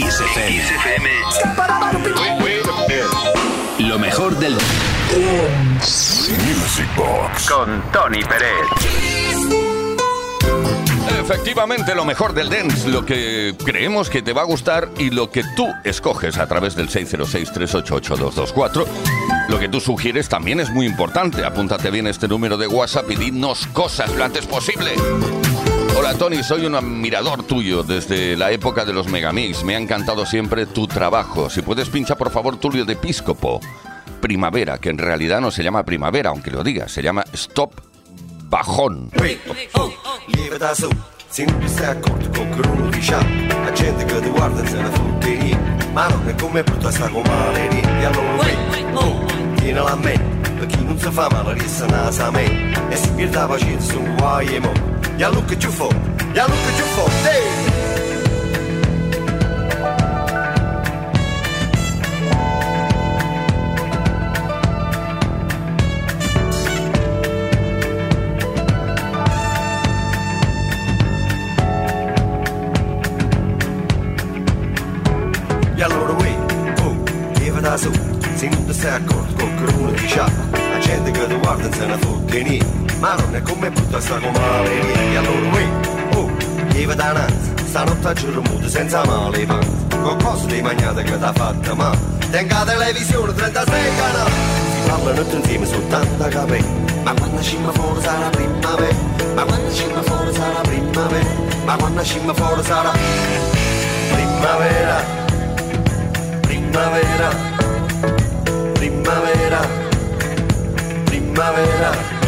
Kiss FM. Lo mejor del Music Box con Tony Pérez. Efectivamente, lo mejor del dance, lo que creemos que te va a gustar y lo que tú escoges a través del 606-388-224. Lo que tú sugieres también es muy importante. Apúntate bien este número de WhatsApp y dinos cosas lo antes posible. Hola Tony, soy un admirador tuyo desde la época de los Megamix. Me ha encantado siempre tu trabajo. Si puedes pincha por favor Tulio de Episcopo. Primavera, que en realidad no se llama primavera, aunque lo diga, se llama Stop Bajón. Ya look at you for, ya look at you for, hey! Se non ti stai accorto con che uno di sciappa La gente che ti guarda non se ne fotte niente Ma non è come brutta sta come male E allora uè, oh, lieve dananza Stanotte a giro muto senza male panza Con cose di magnate che t'ha fatta ma Tenga televisione 36 canali. Si parlano tutti insieme su tanta capelli Ma quando scimma fuori sarà primavera. Ma quando scimma fuori sarà primavera Ma quando scimma fuori sarà Primavera. Primavera. Primavera, primavera.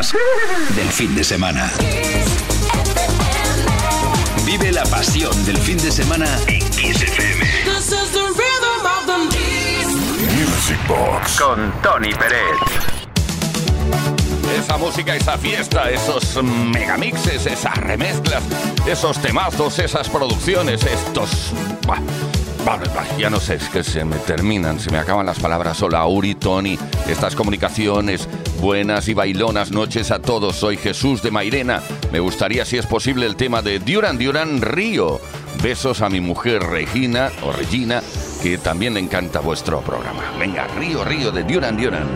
Más del fin de semana. Vive la pasión del fin de semana en Kiss FM. Music Box con Tony Pérez. Esa música, esa fiesta, esos megamixes, esas remezclas, esos temazos, esas producciones, estos... Vale, ya no sé, es que se me terminan, se me acaban las palabras. Hola, Uri, Tony, estas comunicaciones, buenas y bailonas noches a todos. Soy Jesús de Mairena. Me gustaría, si es posible, el tema de Duran Duran Río. Besos a mi mujer Regina, o Regina, que también le encanta vuestro programa. Venga, Río, Río de Duran Duran.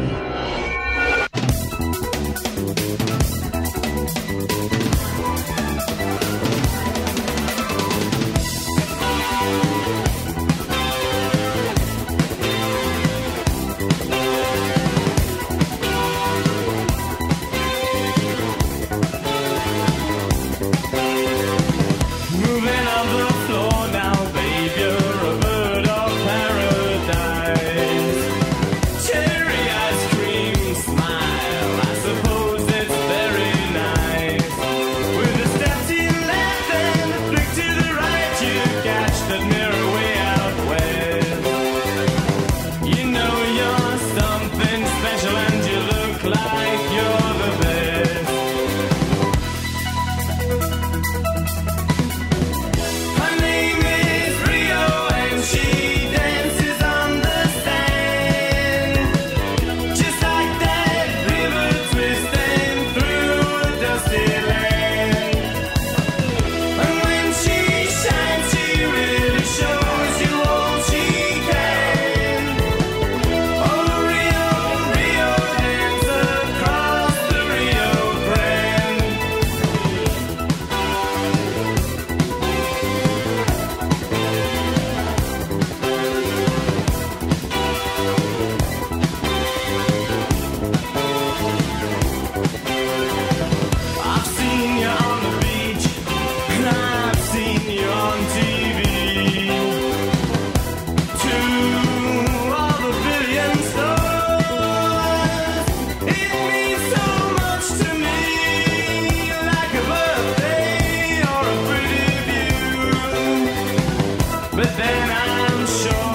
sure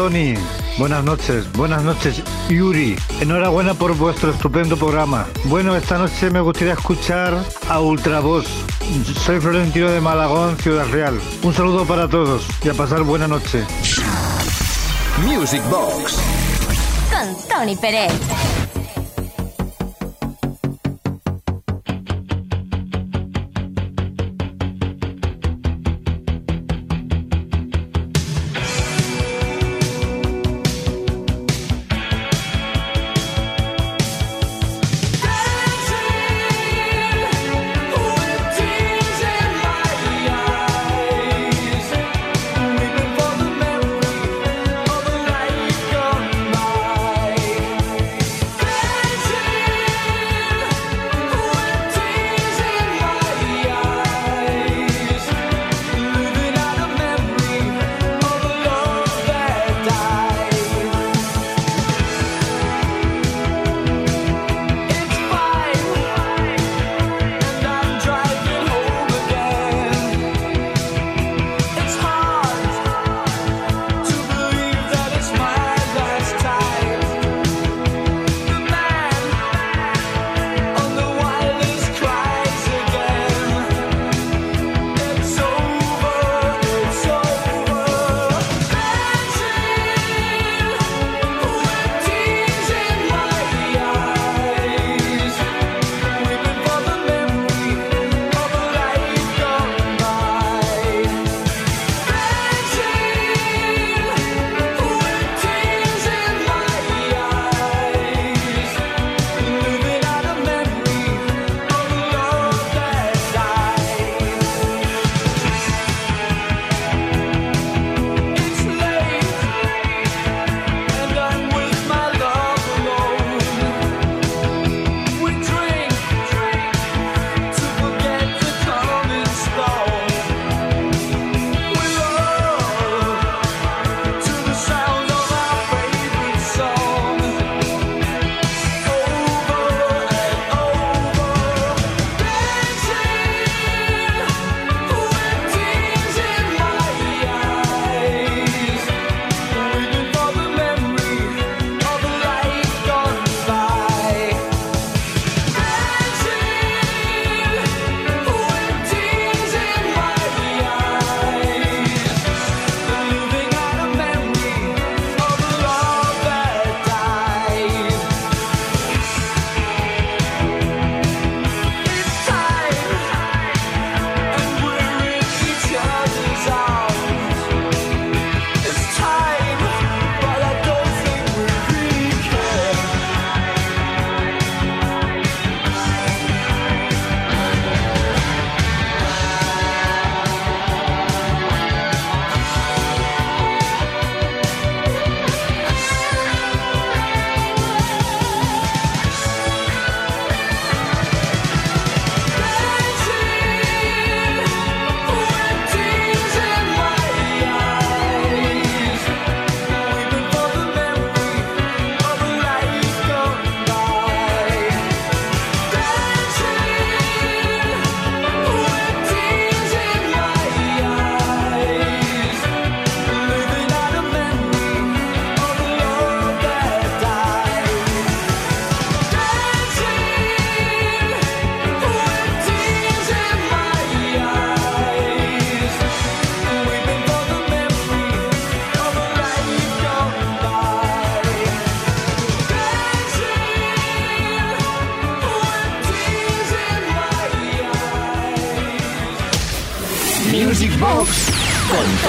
Tony. Buenas noches, buenas noches Yuri. Enhorabuena por vuestro estupendo programa. Bueno, esta noche me gustaría escuchar a Ultravoz. Soy Florentino de Malagón, Ciudad Real. Un saludo para todos y a pasar buena noche. Music Box. Con Tony Pérez.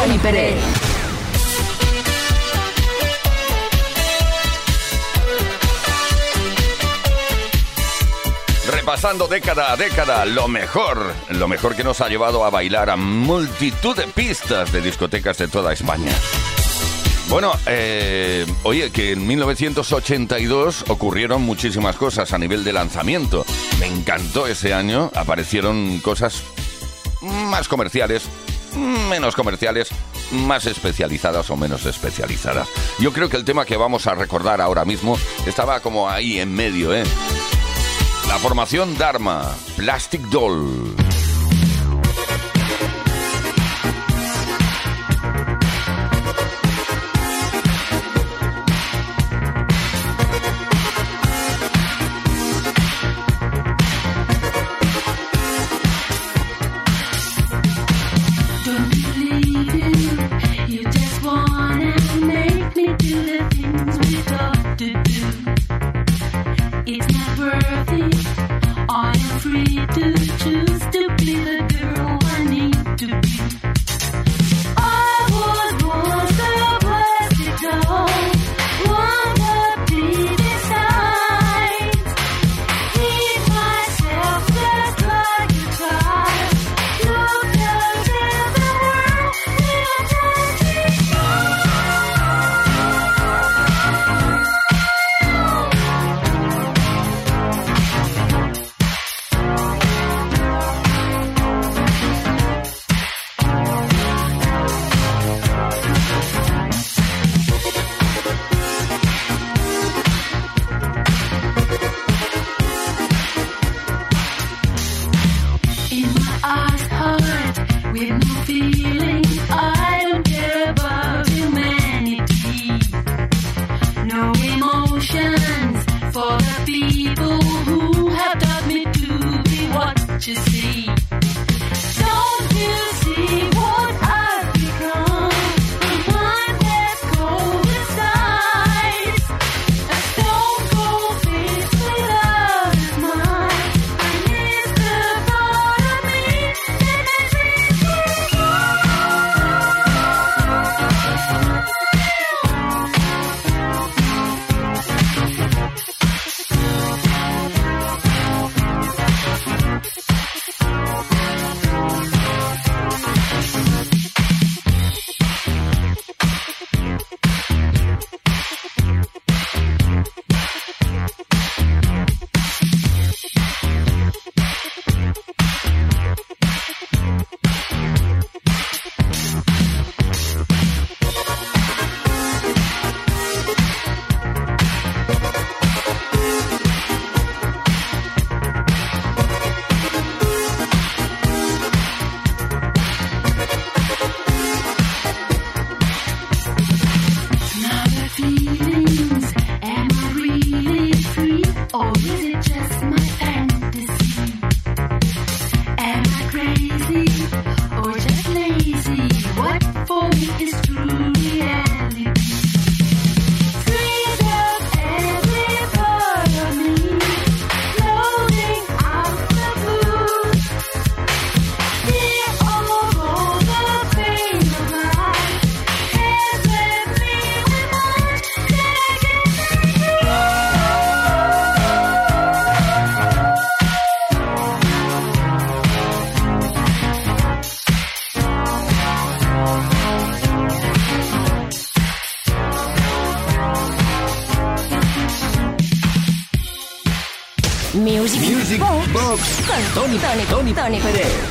Tony Pérez. Repasando década a década, lo mejor, lo mejor que nos ha llevado a bailar a multitud de pistas de discotecas de toda España. Bueno, eh, oye, que en 1982 ocurrieron muchísimas cosas a nivel de lanzamiento. Me encantó ese año, aparecieron cosas más comerciales, menos comerciales, más especializadas o menos especializadas. Yo creo que el tema que vamos a recordar ahora mismo estaba como ahí en medio, ¿eh? La formación Dharma, Plastic Doll. Tony, Tony, Tony, Tony Pérez. con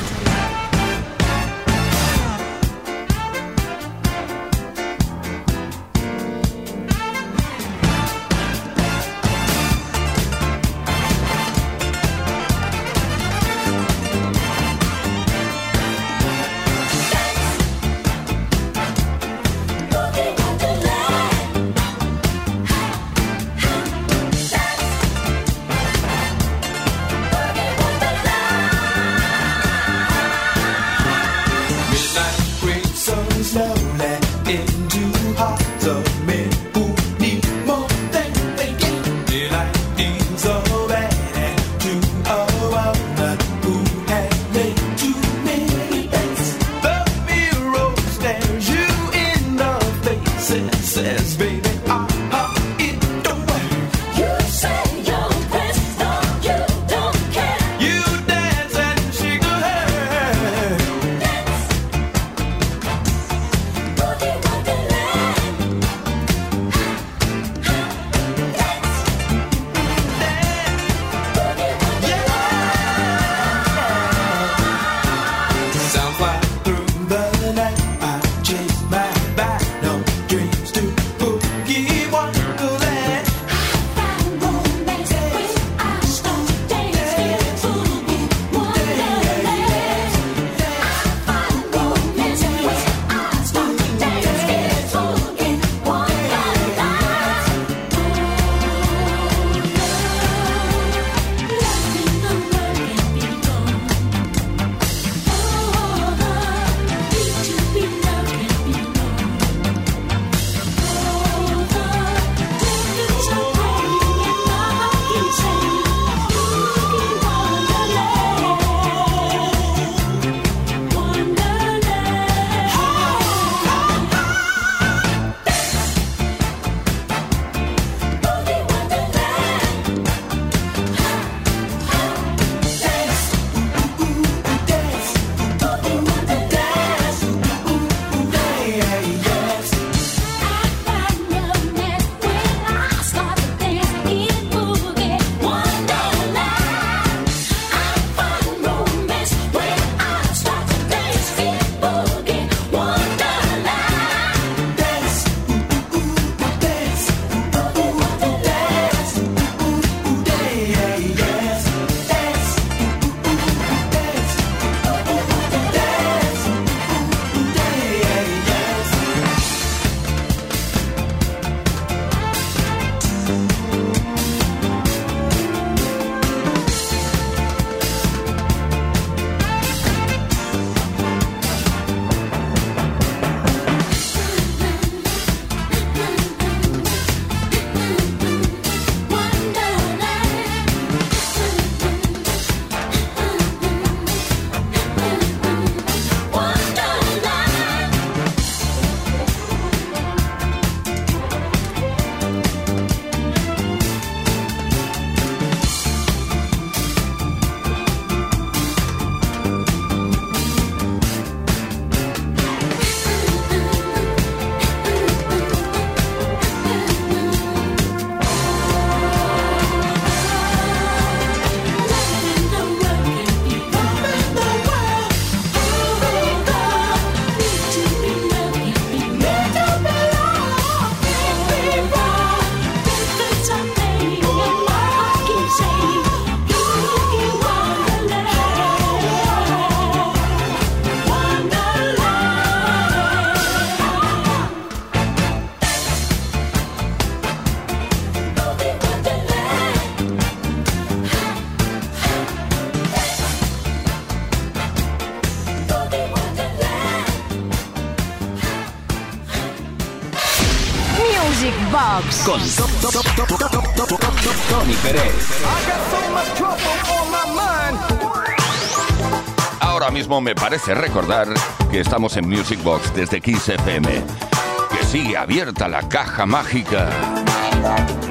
me parece recordar que estamos en Music Box desde Kiss FM, que sigue abierta la caja mágica,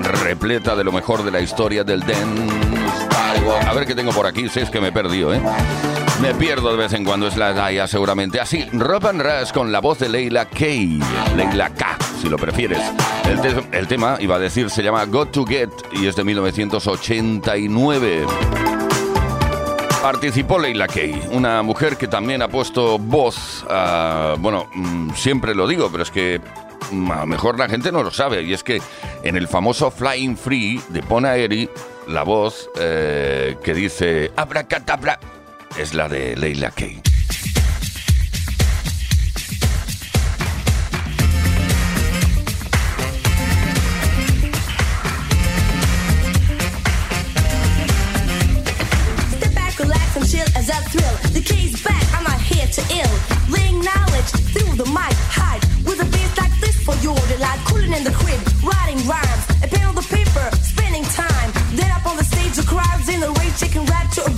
repleta de lo mejor de la historia del dance. A ver qué tengo por aquí, si es que me he perdido, ¿eh? Me pierdo de vez en cuando, es la Daya seguramente. Así, Rob and Rush con la voz de Leila K. Leila K, si lo prefieres. El, tema, iba a decir, se llama Got to Get y es de 1989. Participó Leila Kay, una mujer que también ha puesto voz a, bueno, mm, siempre lo digo, pero es que mm, a lo mejor la gente no lo sabe, y es que en el famoso Flying Free de Pona Eri, la voz eh, que dice abracadabra es la de Leila Kay. Cooling in the crib, writing rhymes, a pen on the paper, spending time. Then up on the stage, the crowds in the rage, taking rap to a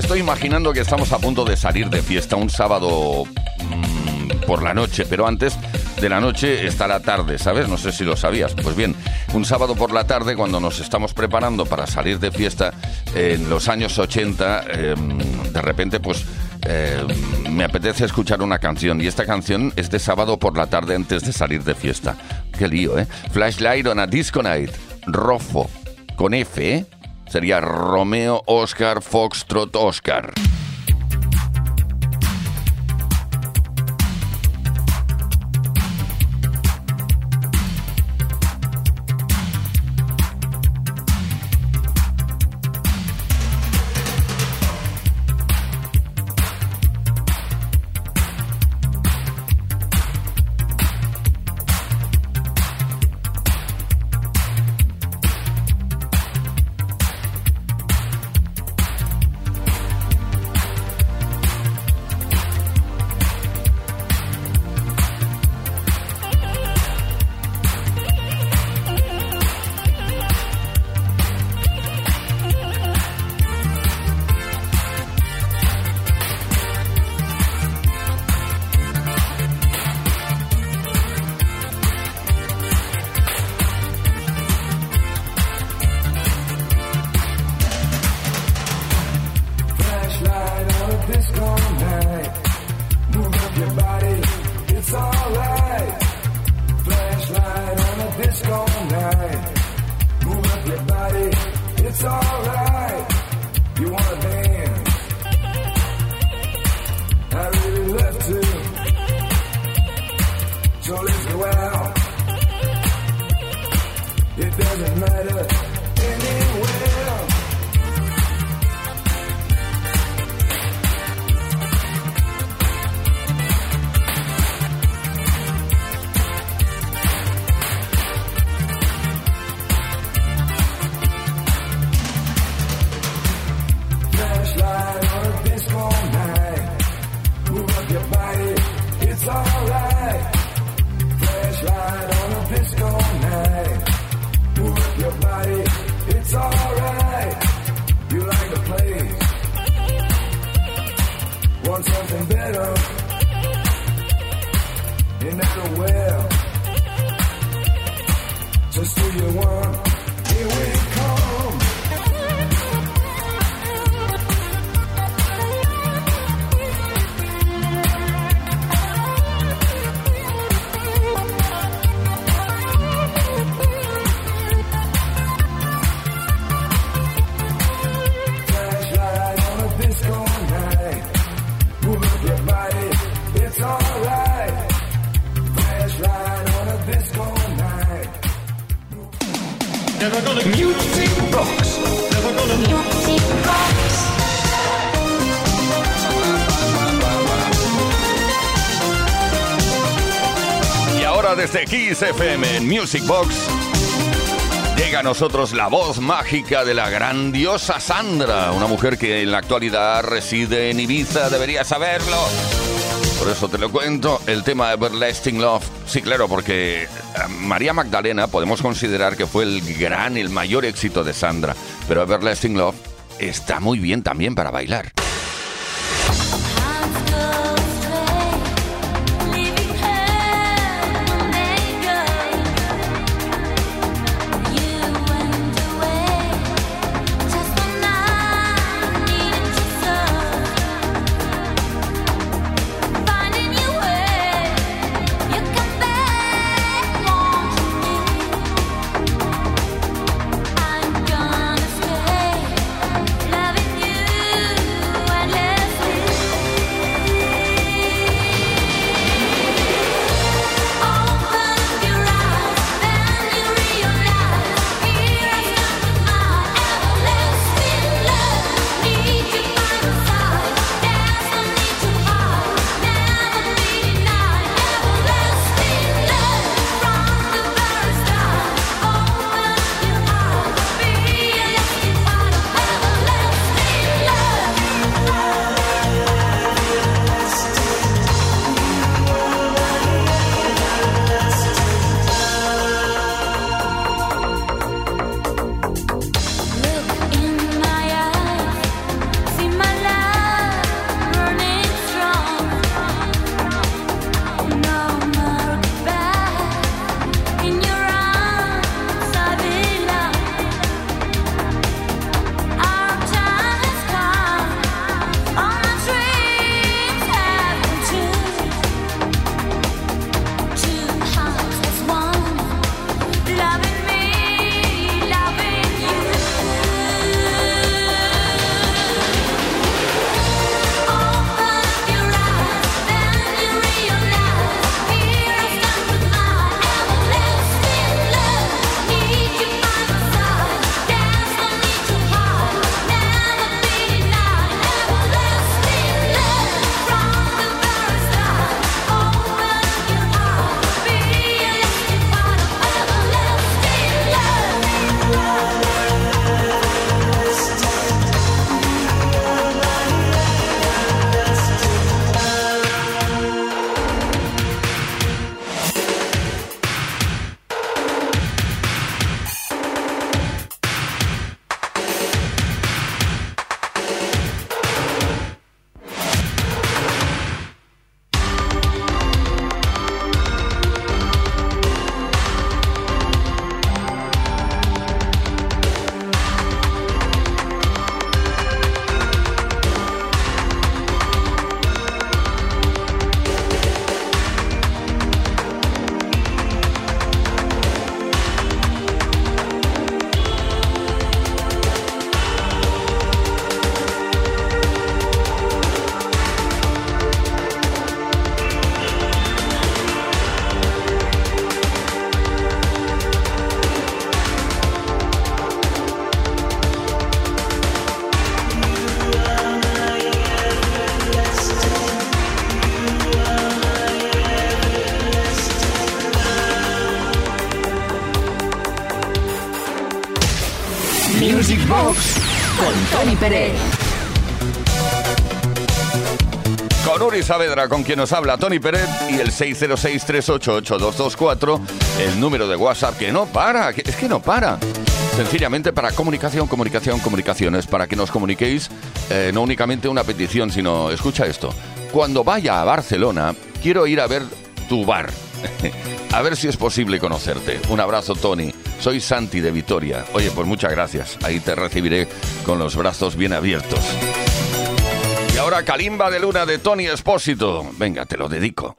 estoy imaginando que estamos a punto de salir de fiesta un sábado mm, por la noche, pero antes de la noche está la tarde, ¿sabes? No sé si lo sabías. Pues bien, un sábado por la tarde, cuando nos estamos preparando para salir de fiesta, en los años 80, em, de repente, pues em, me apetece escuchar una canción y esta canción es de sábado por la tarde antes de salir de fiesta. Qué lío, ¿eh? Flashlight on a Disco Night, Rofo, con F, ¿eh? Sería Romeo Oscar Foxtrot Oscar. Ahora desde Kiss en Music Box llega a nosotros la voz mágica de la grandiosa Sandra, una mujer que en la actualidad reside en Ibiza, debería saberlo. Por eso te lo cuento, el tema Everlasting Love. Sí, claro, porque eh, María Magdalena podemos considerar que fue el gran, el mayor éxito de Sandra, pero Everlasting Love está muy bien también para bailar. Saavedra, con quien nos habla Tony Pérez, y el 606-388-224, el número de WhatsApp que no para, es que no para. Sencillamente para comunicación, comunicación, comunicaciones, para que nos comuniquéis eh, no únicamente una petición, sino, escucha esto, cuando vaya a Barcelona, quiero ir a ver tu bar. a ver si es posible conocerte. Un abrazo, Tony. Soy Santi de Vitoria. Oye, pues muchas gracias. Ahí te recibiré con los brazos bien abiertos. Ahora Calimba de Luna de Tony Espósito. Venga, te lo dedico.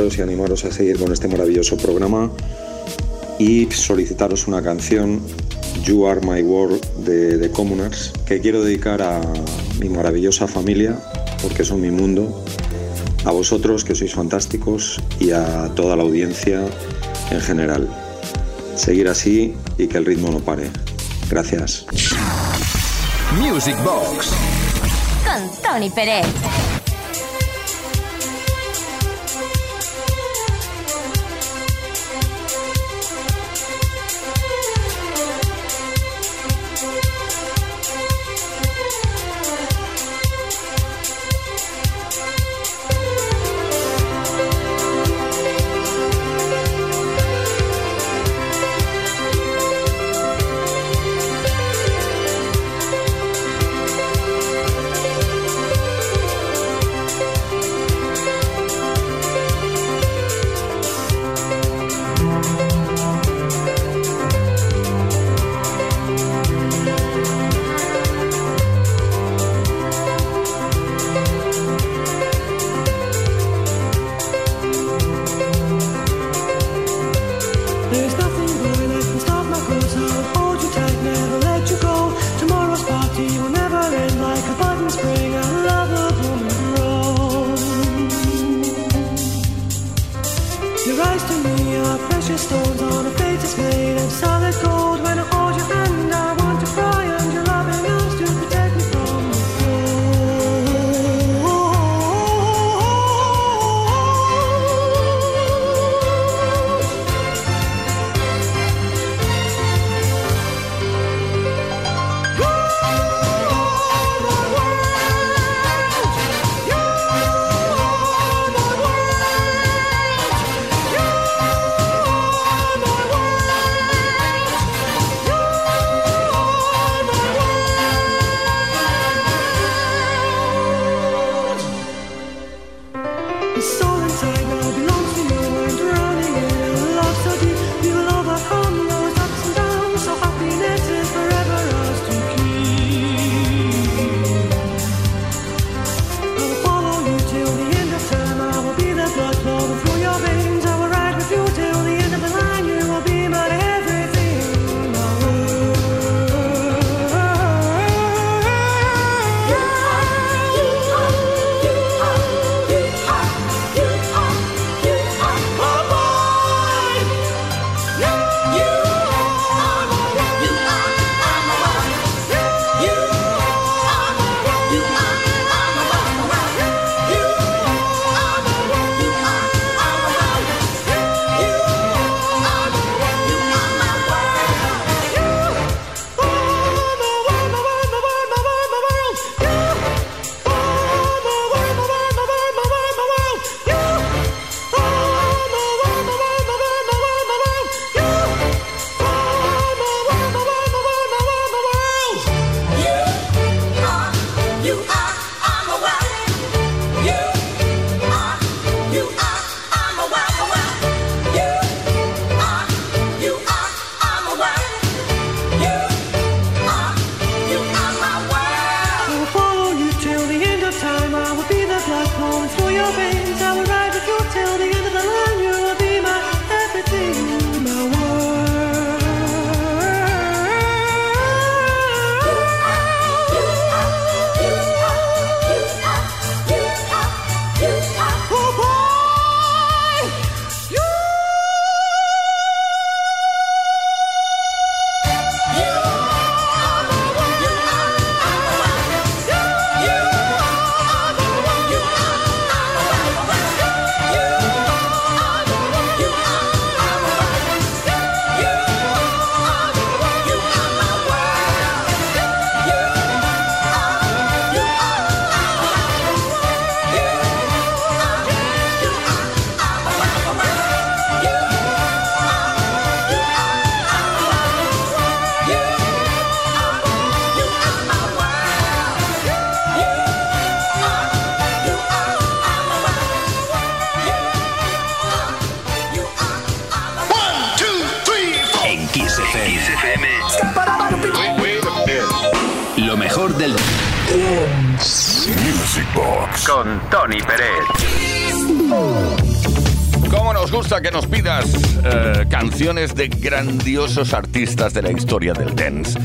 y animaros a seguir con este maravilloso programa y solicitaros una canción, You Are My World, de The Commoners, que quiero dedicar a mi maravillosa familia, porque son mi mundo, a vosotros que sois fantásticos y a toda la audiencia en general. Seguir así y que el ritmo no pare. Gracias. Music Box con Tony Pérez. Tony Pérez. ¿Cómo nos gusta que nos pidas eh, canciones de grandiosos artistas de la historia del dance?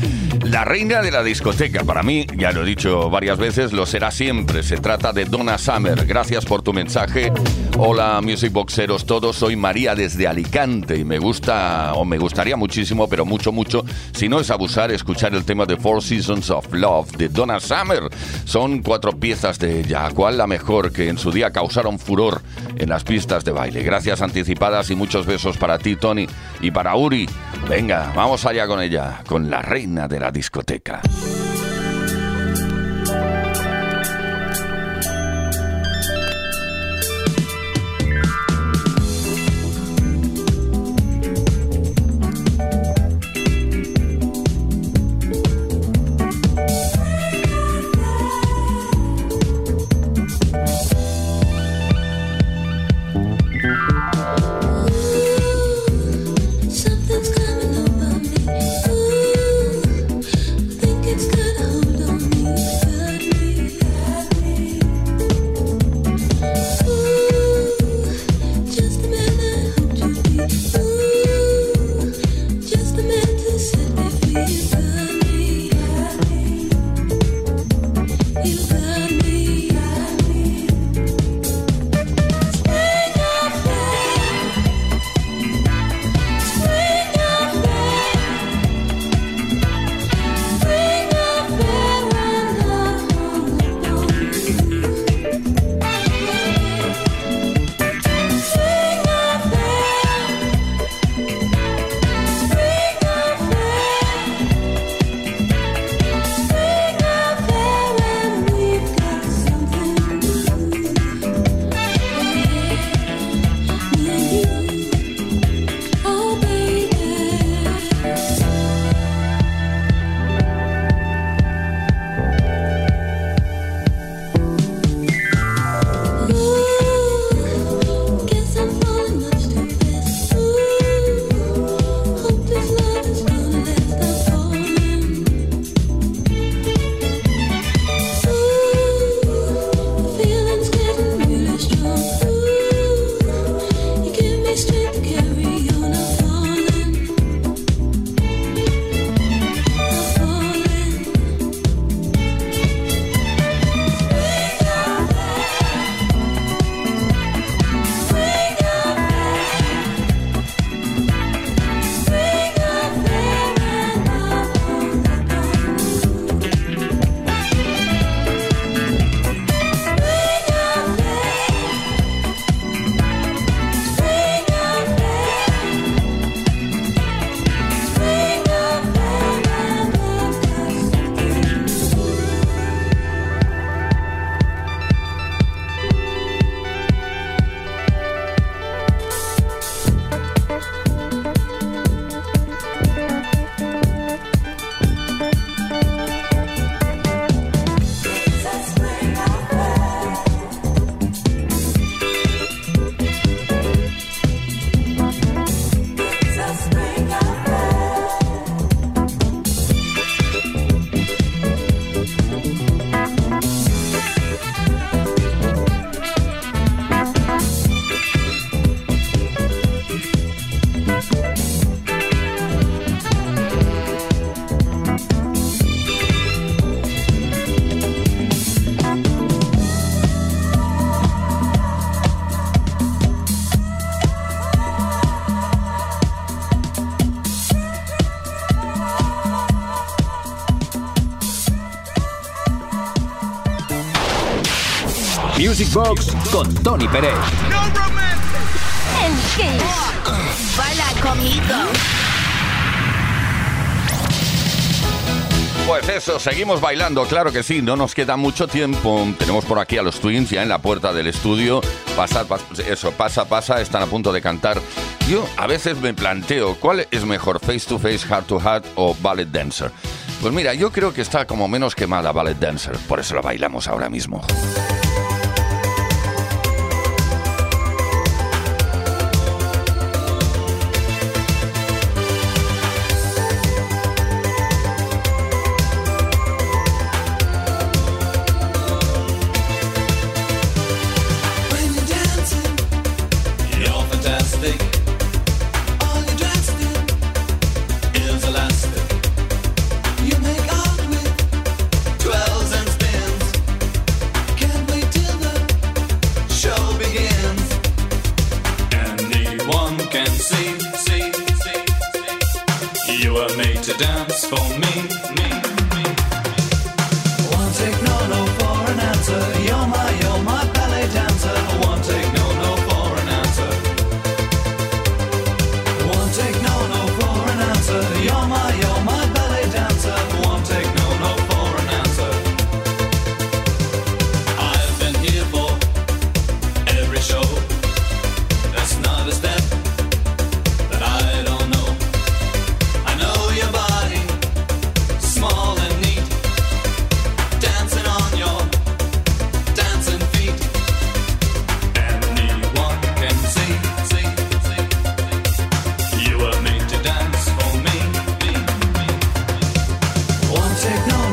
La reina de la discoteca, para mí, ya lo he dicho varias veces, lo será siempre. Se trata de Donna Summer. Gracias por tu mensaje. Hola, Music Boxeros todos. Soy María desde Alicante y me gusta, o me gustaría muchísimo, pero mucho, mucho, si no es abusar, escuchar el tema de Four Seasons of Love de Donna Summer. Son cuatro piezas de ella. ¿Cuál la mejor que en su día causaron furor en las pistas de baile? Gracias anticipadas y muchos besos para ti, Tony, y para Uri. Venga, vamos allá con ella, con la reina de la discoteca. Box con Tony Pérez. En Kiss. Baila conmigo. Pues eso, seguimos bailando, claro que sí, no nos queda mucho tiempo. Tenemos por aquí a los Twins ya en la puerta del estudio. Pasa, pas- eso, pasa, pasa, están a punto de cantar. Yo a veces me planteo, ¿cuál es mejor, face to face, heart to heart o ballet dancer? Pues mira, yo creo que está como menos quemada ballet dancer, por eso la bailamos ahora mismo. signal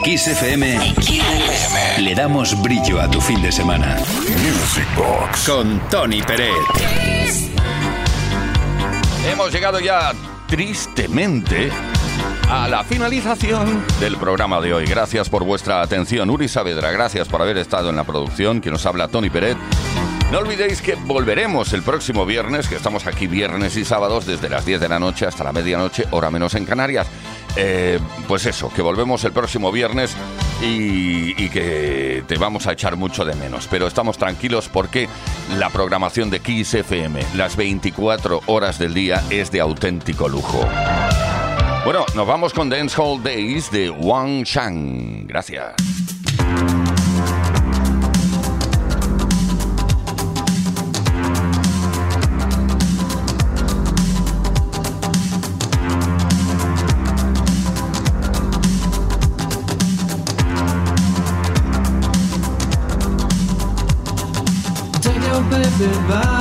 En Kiss FM, le damos brillo a tu fin de semana. Music Box con Tony Peret. Hemos llegado ya tristemente a la finalización del programa de hoy. Gracias por vuestra atención. Uri Saavedra, gracias por haber estado en la producción. Que nos habla Tony Peret. No olvidéis que volveremos el próximo viernes, que estamos aquí viernes y sábados desde las 10 de la noche hasta la medianoche, hora menos en Canarias. Eh, pues eso, que volvemos el próximo viernes y, que te vamos a echar mucho de menos. Pero estamos tranquilos porque la programación de Kiss FM, las 24 horas del día, es de auténtico lujo. Bueno, nos vamos con Dance Hall Days de Wang Shang. Gracias. goodbye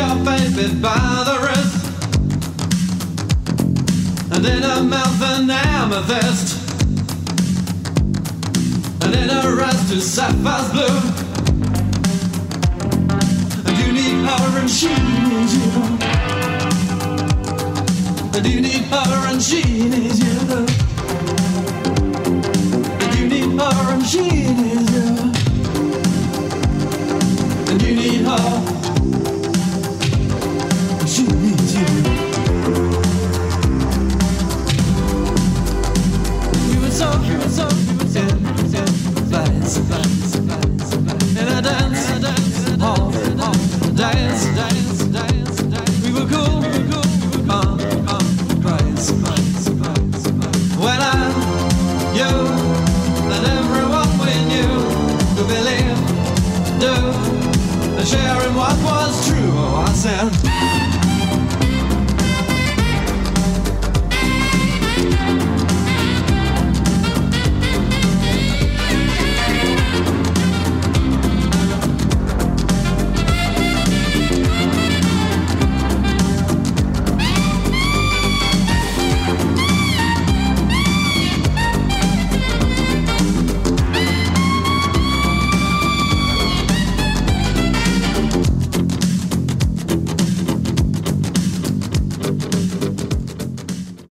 your baby by the wrist. And in her mouth an amethyst. And in her eyes to sapphires blue. And you need her and she needs you. And you need her and she needs you. And you need her and she needs you. And you need her.